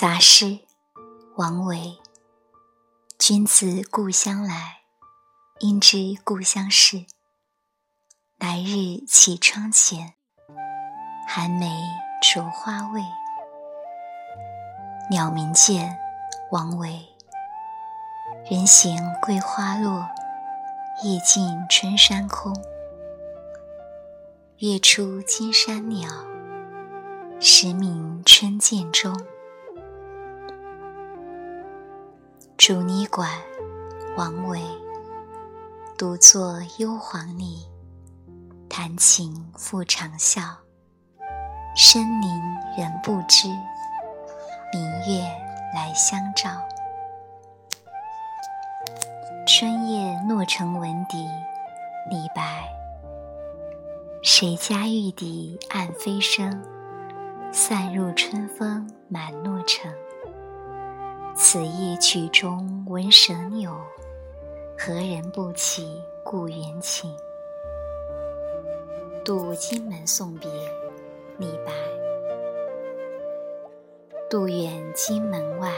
杂诗，王维。君自故乡来，应知故乡事。来日绮窗前，寒梅著花未？鸟鸣涧，王维。人闲桂花落，夜静春山空。月出惊山鸟，时鸣春涧中。竹泥馆，王维。独坐幽篁里，弹琴复长啸。深林人不知，明月来相照。春夜洛城闻笛，李白。谁家玉笛暗飞声，散入春风满洛城。此夜曲中闻蛇扭，何人不起故园情？渡荆门送别，李白。渡远荆门外，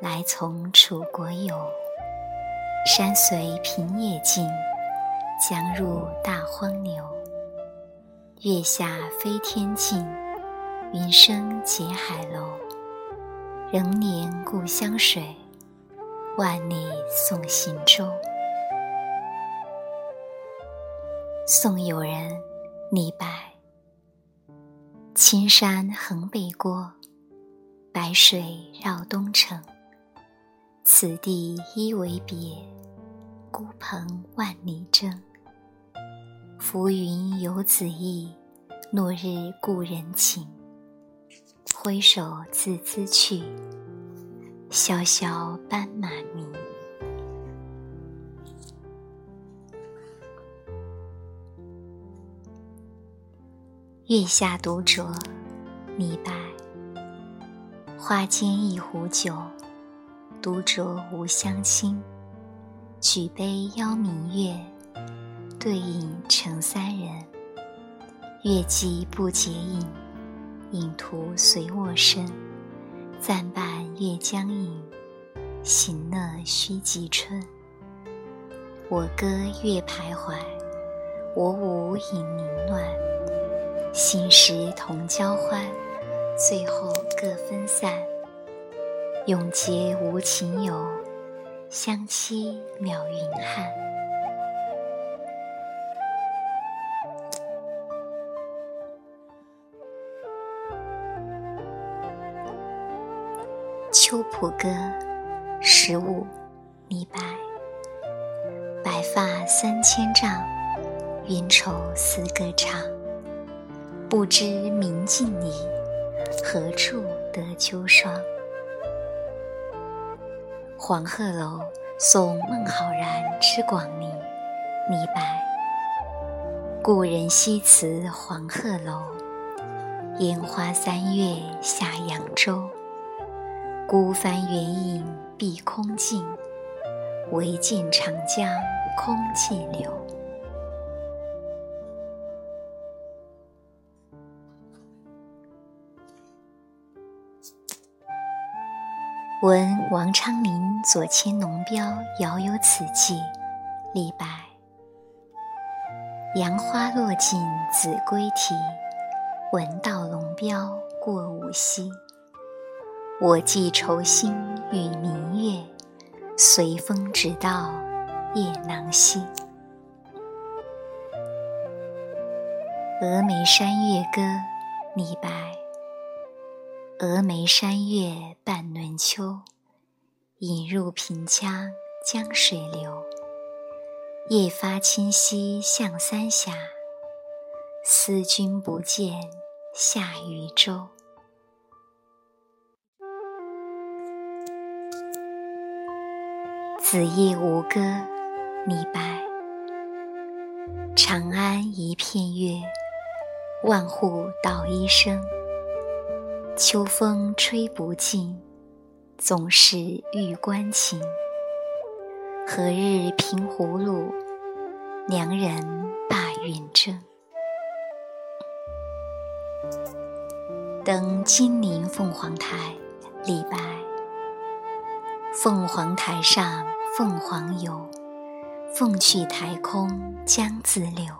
来从楚国游。山随平野尽，江入大荒流。月下飞天镜，云生结海楼。仍怜故乡水，万里送行舟。送友人，李白。青山横北郭，白水绕东城。此地一为别，孤蓬万里征。浮云游子意，落日故人情。挥手自兹去，萧萧斑马鸣。月下独酌，李白。花间一壶酒，独酌无相亲。举杯邀明月，对影成三人。月既不解饮。影徒随我身，暂伴月将影，行乐须及春。我歌月徘徊，我舞影零乱。心时同交欢，最后各分散。永结无情游，相期邈云汉。《秋浦歌》十五，李白。白发三千丈，云愁似个长。不知明镜里，何处得秋霜？黄鹤楼送孟浩然之广陵，李白。故人西辞黄鹤楼，烟花三月下扬州。孤帆远影碧空尽，唯见长江空寂流。闻王昌龄左迁龙标，遥有此寄。李白。杨花落尽子规啼，闻道龙标过五溪。我寄愁心与明月，随风直到夜郎西。《峨眉山月歌》李白。峨眉山月半轮秋，引入平羌江水流。夜发清溪向三峡，思君不见下渝州。子夜吴歌，李白。长安一片月，万户捣衣声。秋风吹不尽，总是玉关情。何日平葫芦，良人把远征？登金陵凤凰台，李白。凤凰台上凤凰游，凤去台空江自流。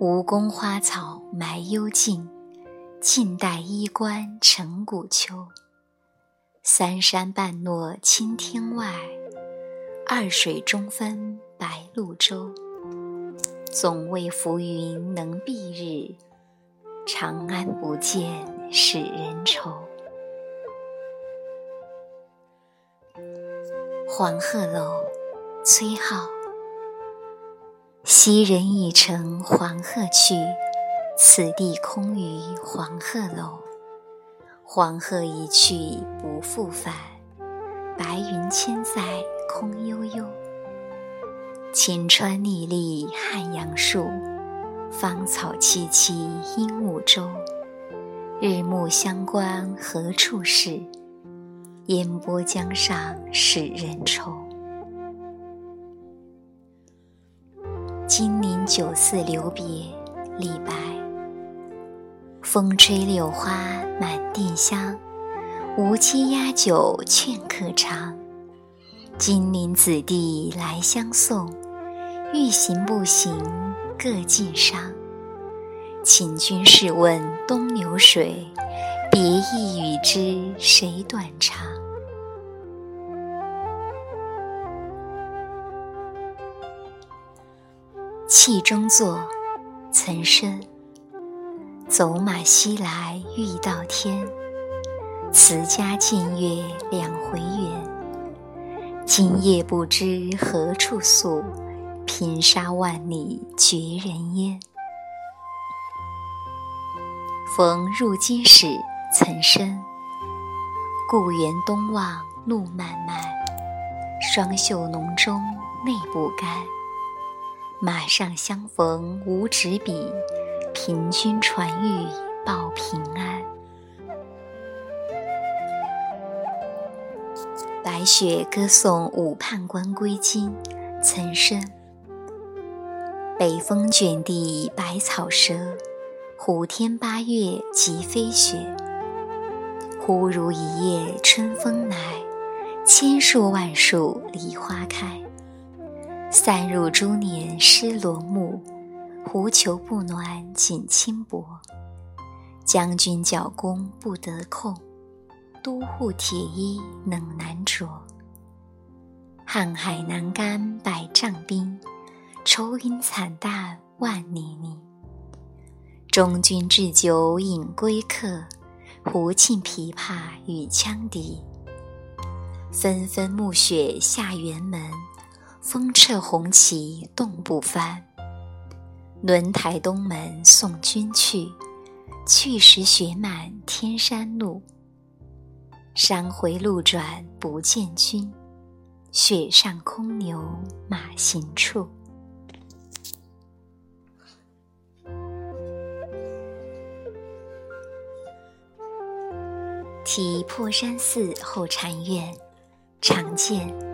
吴宫花草埋幽径，晋代衣冠成古丘。三山半落青天外，二水中分白鹭洲。总为浮云能蔽日，长安不见使人愁。黄鹤楼，崔颢。昔人已乘黄鹤去，此地空余黄鹤楼。黄鹤一去不复返，白云千载空悠悠。晴川历历汉阳树，芳草萋萋鹦鹉洲。日暮乡关何处是？烟波江上使人愁。金陵酒肆留别，李白。风吹柳花满地香，无期压酒劝客尝。金陵子弟来相送，欲行不行各尽觞。请君试问东流水，别意与之谁短长？气中作，岑参。走马西来欲到天，辞家见月两回圆。今夜不知何处宿，平沙万里绝人烟。逢入京使岑参，故园东望路漫漫，双袖浓妆泪不干。马上相逢无纸笔，凭君传语报平安。白雪歌送武判官归京，岑参。北风卷地白草折，虎天八月即飞雪。忽如一夜春风来，千树万树梨花开。散入珠帘湿罗幕，狐裘不暖锦衾薄。将军角弓不得控。都护铁衣冷难着，瀚海难干百丈冰，愁云惨淡万里凝。中军置酒饮归客，胡琴琵琶与羌笛。纷纷暮雪下辕门，风掣红旗冻不翻。轮台东门送君去，去时雪满天山路。山回路转不见君，雪上空留马行处。题破山寺后禅院，常见。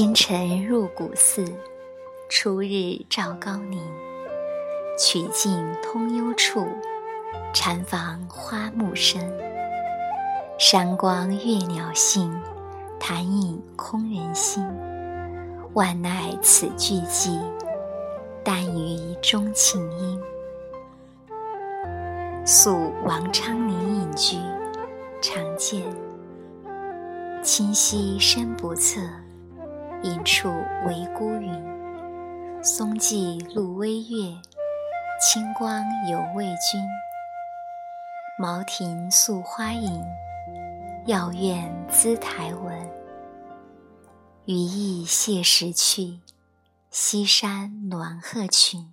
清晨入古寺，初日照高林。曲径通幽处，禅房花木深。山光悦鸟性，潭影空人心。万籁此俱寂，但余钟磬音。宿王昌龄隐居，常见。清溪深不测，隐处为孤云。松际露微月，清光犹未君。茅亭宿花影。药院姿台文，羽翼谢时去，西山暖鹤群。